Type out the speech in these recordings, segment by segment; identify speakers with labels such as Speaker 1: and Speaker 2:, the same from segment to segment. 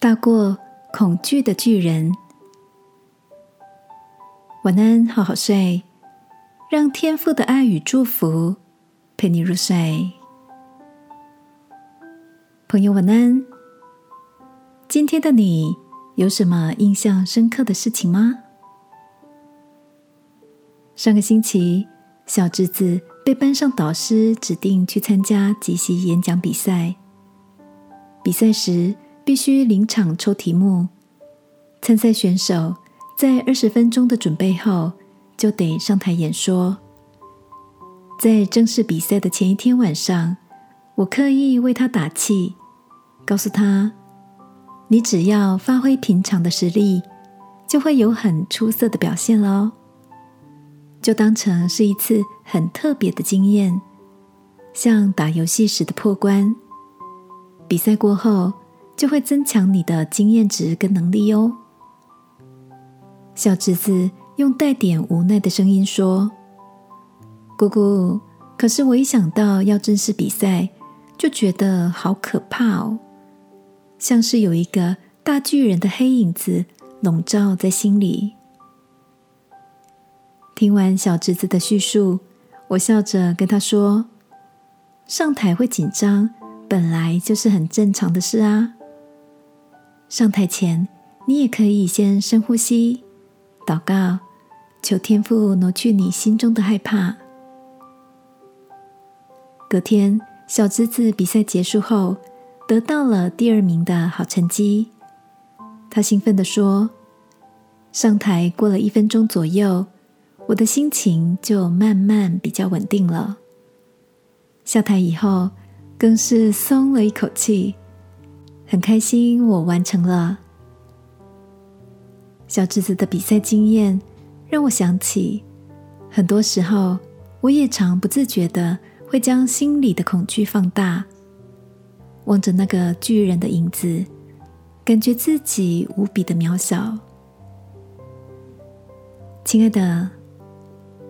Speaker 1: 大过恐惧的巨人。晚安，好好睡，让天父的爱与祝福陪你入睡。朋友，晚安。今天的你有什么印象深刻的事情吗？上个星期，小侄子被班上导师指定去参加即席演讲比赛。比赛时必须临场抽题目，参赛选手在二十分钟的准备后就得上台演说。在正式比赛的前一天晚上，我刻意为他打气，告诉他：“你只要发挥平常的实力，就会有很出色的表现喽。”就当成是一次很特别的经验，像打游戏时的破关。比赛过后，就会增强你的经验值跟能力哦。小侄子用带点无奈的声音说：“姑姑，可是我一想到要正式比赛，就觉得好可怕哦，像是有一个大巨人的黑影子笼罩在心里。”听完小侄子的叙述，我笑着跟他说：“上台会紧张，本来就是很正常的事啊。上台前，你也可以先深呼吸，祷告，求天父挪去你心中的害怕。”隔天，小侄子比赛结束后，得到了第二名的好成绩。他兴奋地说：“上台过了一分钟左右。”我的心情就慢慢比较稳定了。下台以后，更是松了一口气，很开心我完成了。小侄子的比赛经验让我想起，很多时候我也常不自觉的会将心里的恐惧放大，望着那个巨人的影子，感觉自己无比的渺小。亲爱的。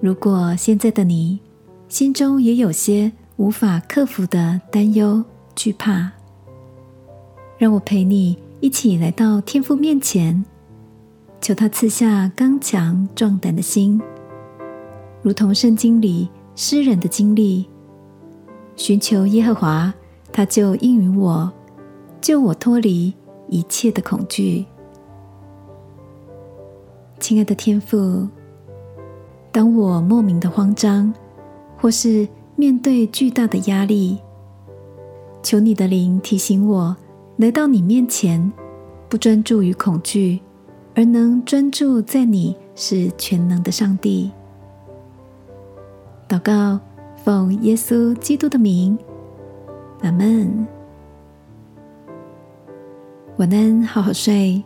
Speaker 1: 如果现在的你心中也有些无法克服的担忧、惧怕，让我陪你一起来到天父面前，求他赐下刚强壮胆的心，如同圣经里诗人的经历，寻求耶和华，他就应允我，救我脱离一切的恐惧。亲爱的天父。当我莫名的慌张，或是面对巨大的压力，求你的灵提醒我，来到你面前，不专注于恐惧，而能专注在你是全能的上帝。祷告，奉耶稣基督的名，阿门。晚安，好好睡。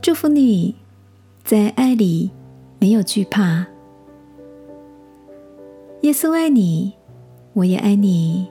Speaker 1: 祝福你在爱里。没有惧怕，耶稣爱你，我也爱你。